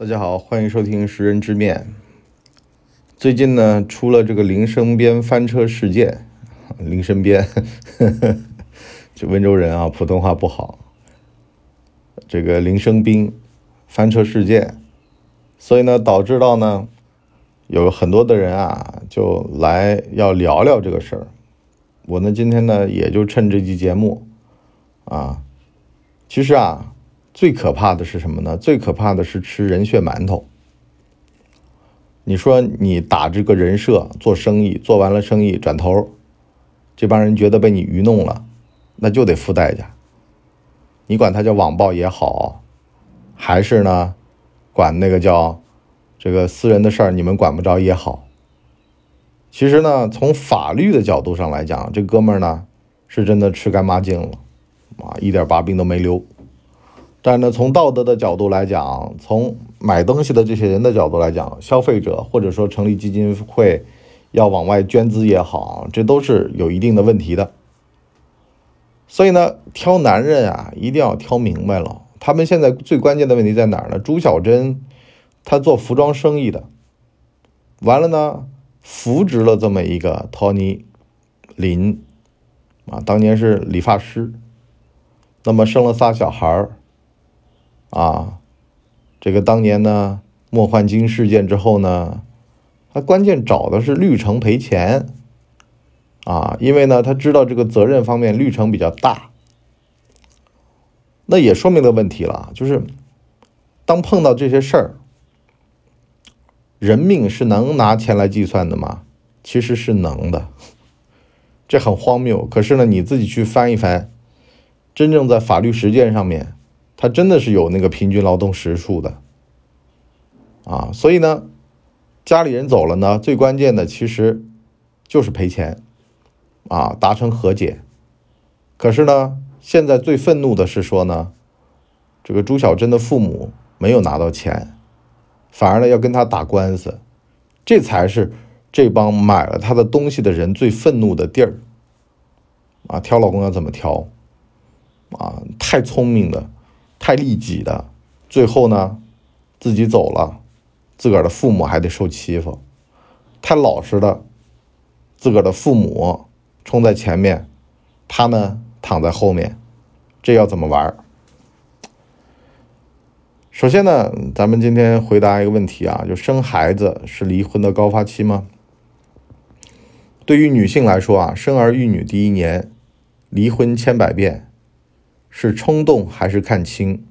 大家好，欢迎收听《识人之面》。最近呢，出了这个林生边翻车事件。林生边，这温州人啊，普通话不好。这个林生斌翻车事件，所以呢，导致到呢，有很多的人啊，就来要聊聊这个事儿。我呢，今天呢，也就趁这期节目啊，其实啊。最可怕的是什么呢？最可怕的是吃人血馒头。你说你打这个人设做生意，做完了生意转头，这帮人觉得被你愚弄了，那就得付代价。你管他叫网暴也好，还是呢，管那个叫这个私人的事儿你们管不着也好。其实呢，从法律的角度上来讲，这哥们儿呢是真的吃干抹净了，啊，一点把柄都没留。但呢，从道德的角度来讲，从买东西的这些人的角度来讲，消费者或者说成立基金会要往外捐资也好，这都是有一定的问题的。所以呢，挑男人啊，一定要挑明白了。他们现在最关键的问题在哪儿呢？朱小珍，他做服装生意的，完了呢，扶植了这么一个 Tony 林，啊，当年是理发师，那么生了仨小孩儿。啊，这个当年呢，莫焕晶事件之后呢，他关键找的是绿城赔钱，啊，因为呢，他知道这个责任方面绿城比较大，那也说明了问题了，就是当碰到这些事儿，人命是能拿钱来计算的吗？其实是能的，这很荒谬。可是呢，你自己去翻一翻，真正在法律实践上面。他真的是有那个平均劳动时数的，啊，所以呢，家里人走了呢，最关键的其实就是赔钱，啊，达成和解。可是呢，现在最愤怒的是说呢，这个朱小贞的父母没有拿到钱，反而呢要跟他打官司，这才是这帮买了他的东西的人最愤怒的地儿。啊，挑老公要怎么挑？啊，太聪明的。太利己的，最后呢，自己走了，自个儿的父母还得受欺负；太老实的，自个儿的父母冲在前面，他呢躺在后面，这要怎么玩？首先呢，咱们今天回答一个问题啊，就生孩子是离婚的高发期吗？对于女性来说啊，生儿育女第一年，离婚千百遍。是冲动还是看清？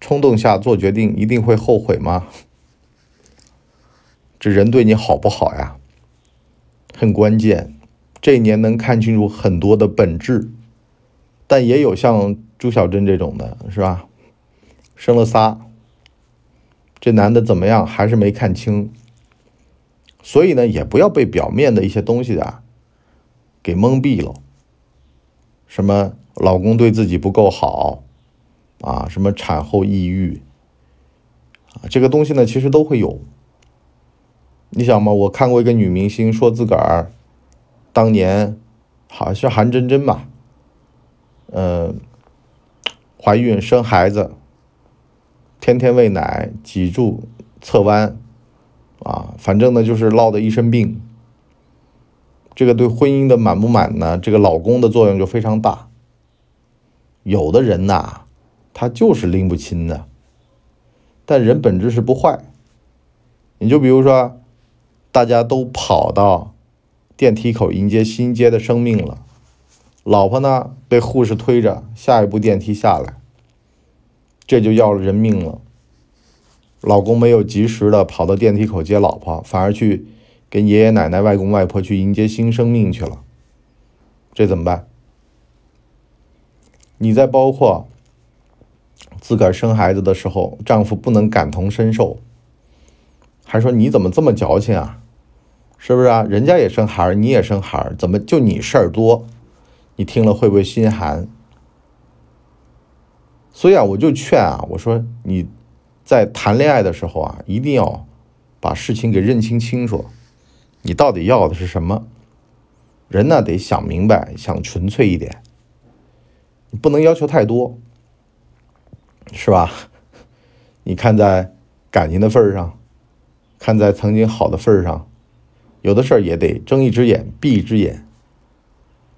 冲动下做决定一定会后悔吗？这人对你好不好呀？很关键。这一年能看清楚很多的本质，但也有像朱小珍这种的，是吧？生了仨，这男的怎么样还是没看清。所以呢，也不要被表面的一些东西啊给蒙蔽了。什么？老公对自己不够好，啊，什么产后抑郁，啊，这个东西呢，其实都会有。你想嘛，我看过一个女明星说自个儿当年好像是韩真真吧，嗯，怀孕生孩子，天天喂奶，脊柱侧弯，啊，反正呢就是落的一身病。这个对婚姻的满不满呢？这个老公的作用就非常大。有的人呐，他就是拎不清的，但人本质是不坏。你就比如说，大家都跑到电梯口迎接新接的生命了，老婆呢被护士推着下一步电梯下来，这就要了人命了。老公没有及时的跑到电梯口接老婆，反而去跟爷爷奶奶、外公外婆去迎接新生命去了，这怎么办？你再包括自个儿生孩子的时候，丈夫不能感同身受，还说你怎么这么矫情啊？是不是啊？人家也生孩儿，你也生孩儿，怎么就你事儿多？你听了会不会心寒？所以啊，我就劝啊，我说你在谈恋爱的时候啊，一定要把事情给认清清楚，你到底要的是什么？人呢，得想明白，想纯粹一点。不能要求太多，是吧？你看，在感情的份儿上，看在曾经好的份儿上，有的事儿也得睁一只眼闭一只眼。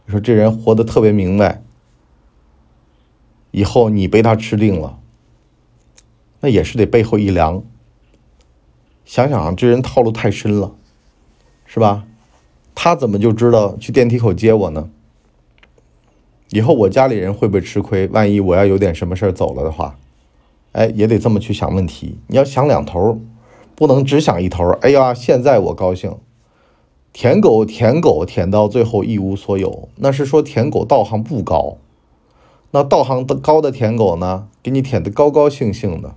你说这人活得特别明白，以后你被他吃定了，那也是得背后一凉。想想这人套路太深了，是吧？他怎么就知道去电梯口接我呢？以后我家里人会不会吃亏？万一我要有点什么事儿走了的话，哎，也得这么去想问题。你要想两头，不能只想一头。哎呀，现在我高兴，舔狗舔狗舔到最后一无所有，那是说舔狗道行不高。那道行的高的舔狗呢，给你舔的高高兴兴的，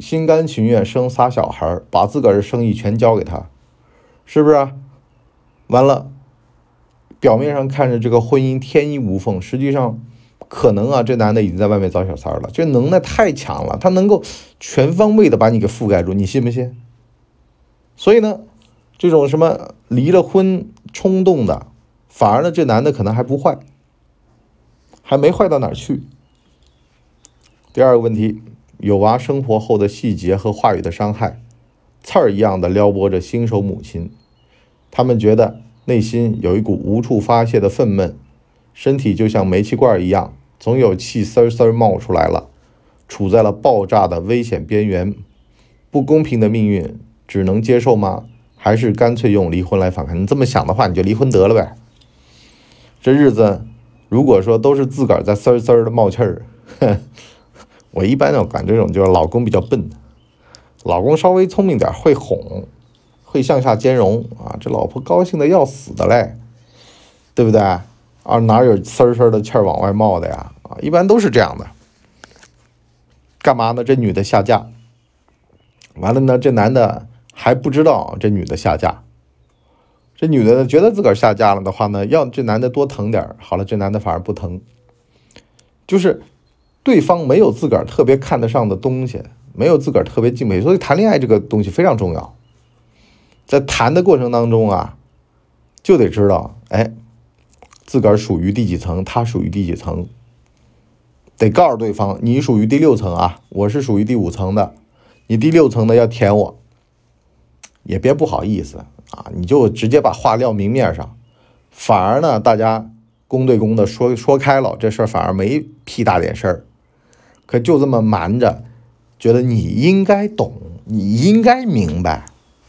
心甘情愿生仨小孩，把自个儿的生意全交给他，是不是？完了。表面上看着这个婚姻天衣无缝，实际上可能啊，这男的已经在外面找小三了。这能耐太强了，他能够全方位的把你给覆盖住，你信不信？所以呢，这种什么离了婚冲动的，反而呢，这男的可能还不坏，还没坏到哪儿去。第二个问题，有娃生活后的细节和话语的伤害，刺儿一样的撩拨着新手母亲，他们觉得。内心有一股无处发泄的愤懑，身体就像煤气罐一样，总有气丝丝冒出来了，处在了爆炸的危险边缘。不公平的命运，只能接受吗？还是干脆用离婚来反抗？你这么想的话，你就离婚得了呗。这日子，如果说都是自个儿在丝丝的冒气儿，我一般呢管这种就是老公比较笨，老公稍微聪明点会哄。会向下兼容啊，这老婆高兴的要死的嘞，对不对？啊，哪有丝丝的气儿往外冒的呀？啊，一般都是这样的。干嘛呢？这女的下嫁，完了呢，这男的还不知道这女的下嫁。这女的呢，觉得自个儿下嫁了的话呢，要这男的多疼点儿。好了，这男的反而不疼，就是对方没有自个儿特别看得上的东西，没有自个儿特别敬佩，所以谈恋爱这个东西非常重要。在谈的过程当中啊，就得知道，哎，自个儿属于第几层，他属于第几层，得告诉对方，你属于第六层啊，我是属于第五层的，你第六层的要舔我，也别不好意思啊，你就直接把话撂明面上，反而呢，大家公对公的说说开了，这事儿反而没屁大点事儿，可就这么瞒着，觉得你应该懂，你应该明白。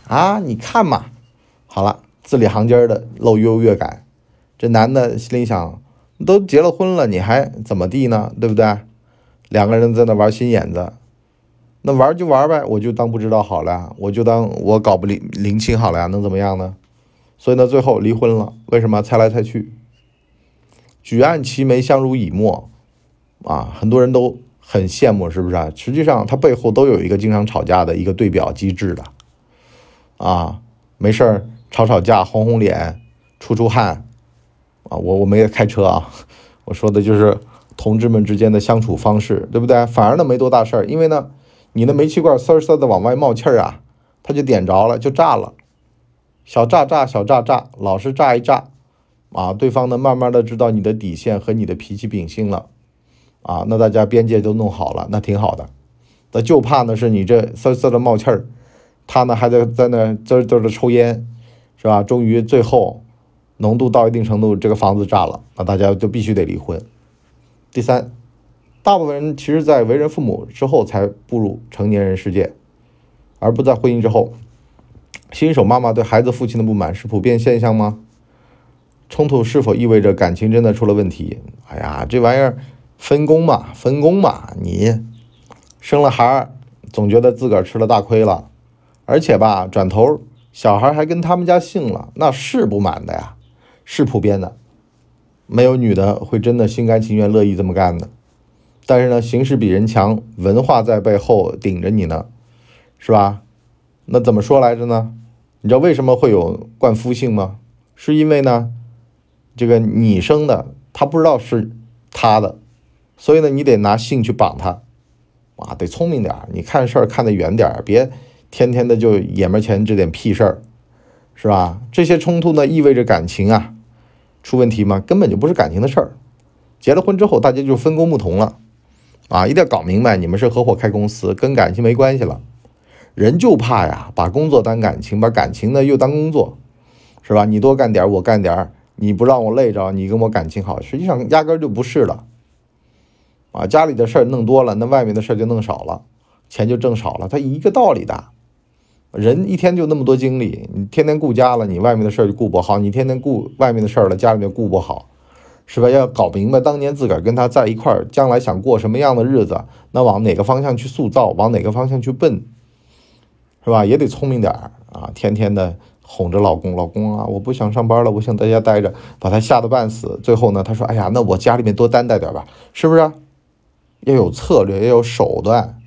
啊，你看嘛，好了，字里行间的露优越感，这男的心里想，都结了婚了，你还怎么地呢？对不对？两个人在那玩心眼子，那玩就玩呗，我就当不知道好了，我就当我搞不灵灵清好了呀，能怎么样呢？所以呢，最后离婚了。为什么？猜来猜去，举案齐眉，相濡以沫，啊，很多人都很羡慕，是不是啊？实际上，他背后都有一个经常吵架的一个对表机制的。啊，没事儿，吵吵架，红红脸，出出汗，啊，我我没开车啊，我说的就是同志们之间的相处方式，对不对？反而呢没多大事儿，因为呢，你的煤气罐嗖嗖的往外冒气儿啊，它就点着了，就炸了，小炸炸，小炸炸，老是炸一炸，啊，对方呢慢慢的知道你的底线和你的脾气秉性了，啊，那大家边界都弄好了，那挺好的，那就怕呢是你这嗖嗖的冒气儿。他呢还在在那滋滋的抽烟，是吧？终于最后浓度到一定程度，这个房子炸了，那大家就必须得离婚。第三，大部分人其实在为人父母之后才步入成年人世界，而不在婚姻之后。新手妈妈对孩子父亲的不满是普遍现象吗？冲突是否意味着感情真的出了问题？哎呀，这玩意儿分工嘛，分工嘛，你生了孩儿，总觉得自个儿吃了大亏了。而且吧，转头小孩还跟他们家姓了，那是不满的呀，是普遍的，没有女的会真的心甘情愿乐意这么干的。但是呢，形势比人强，文化在背后顶着你呢，是吧？那怎么说来着呢？你知道为什么会有冠夫姓吗？是因为呢，这个你生的，他不知道是他的，所以呢，你得拿姓去绑他，啊，得聪明点你看事儿看得远点别。天天的就眼门前这点屁事儿，是吧？这些冲突呢，意味着感情啊出问题吗？根本就不是感情的事儿。结了婚之后，大家就分工不同了，啊，一定要搞明白，你们是合伙开公司，跟感情没关系了。人就怕呀，把工作当感情，把感情呢又当工作，是吧？你多干点，我干点，你不让我累着，你跟我感情好，实际上压根就不是了。啊，家里的事儿弄多了，那外面的事儿就弄少了，钱就挣少了，它一个道理的。人一天就那么多精力，你天天顾家了，你外面的事儿就顾不好；你天天顾外面的事儿了，家里面顾不好，是吧？要搞明白当年自个儿跟他在一块儿，将来想过什么样的日子，那往哪个方向去塑造，往哪个方向去奔，是吧？也得聪明点儿啊！天天的哄着老公，老公啊，我不想上班了，我想在家待着，把他吓得半死。最后呢，他说：“哎呀，那我家里面多担待点吧，是不是？要有策略，要有手段，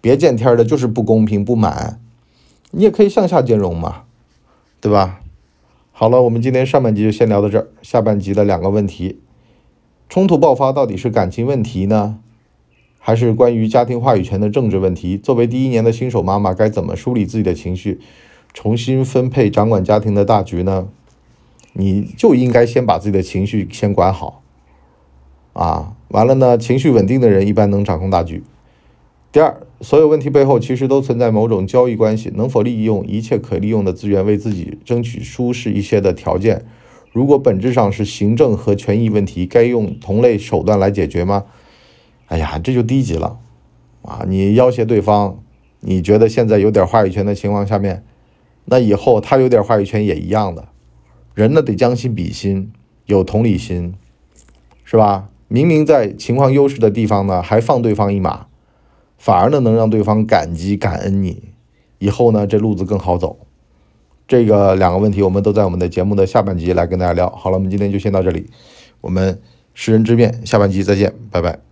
别见天的就是不公平不满。”你也可以向下兼容嘛，对吧？好了，我们今天上半集就先聊到这儿。下半集的两个问题：冲突爆发到底是感情问题呢，还是关于家庭话语权的政治问题？作为第一年的新手妈妈，该怎么梳理自己的情绪，重新分配掌管家庭的大局呢？你就应该先把自己的情绪先管好啊！完了呢，情绪稳定的人一般能掌控大局。第二。所有问题背后其实都存在某种交易关系，能否利用一切可利用的资源为自己争取舒适一些的条件？如果本质上是行政和权益问题，该用同类手段来解决吗？哎呀，这就低级了啊！你要挟对方，你觉得现在有点话语权的情况下面，那以后他有点话语权也一样的。人呢得将心比心，有同理心，是吧？明明在情况优势的地方呢，还放对方一马。反而呢，能让对方感激感恩你，以后呢，这路子更好走。这个两个问题，我们都在我们的节目的下半集来跟大家聊。好了，我们今天就先到这里，我们识人之面下半集再见，拜拜。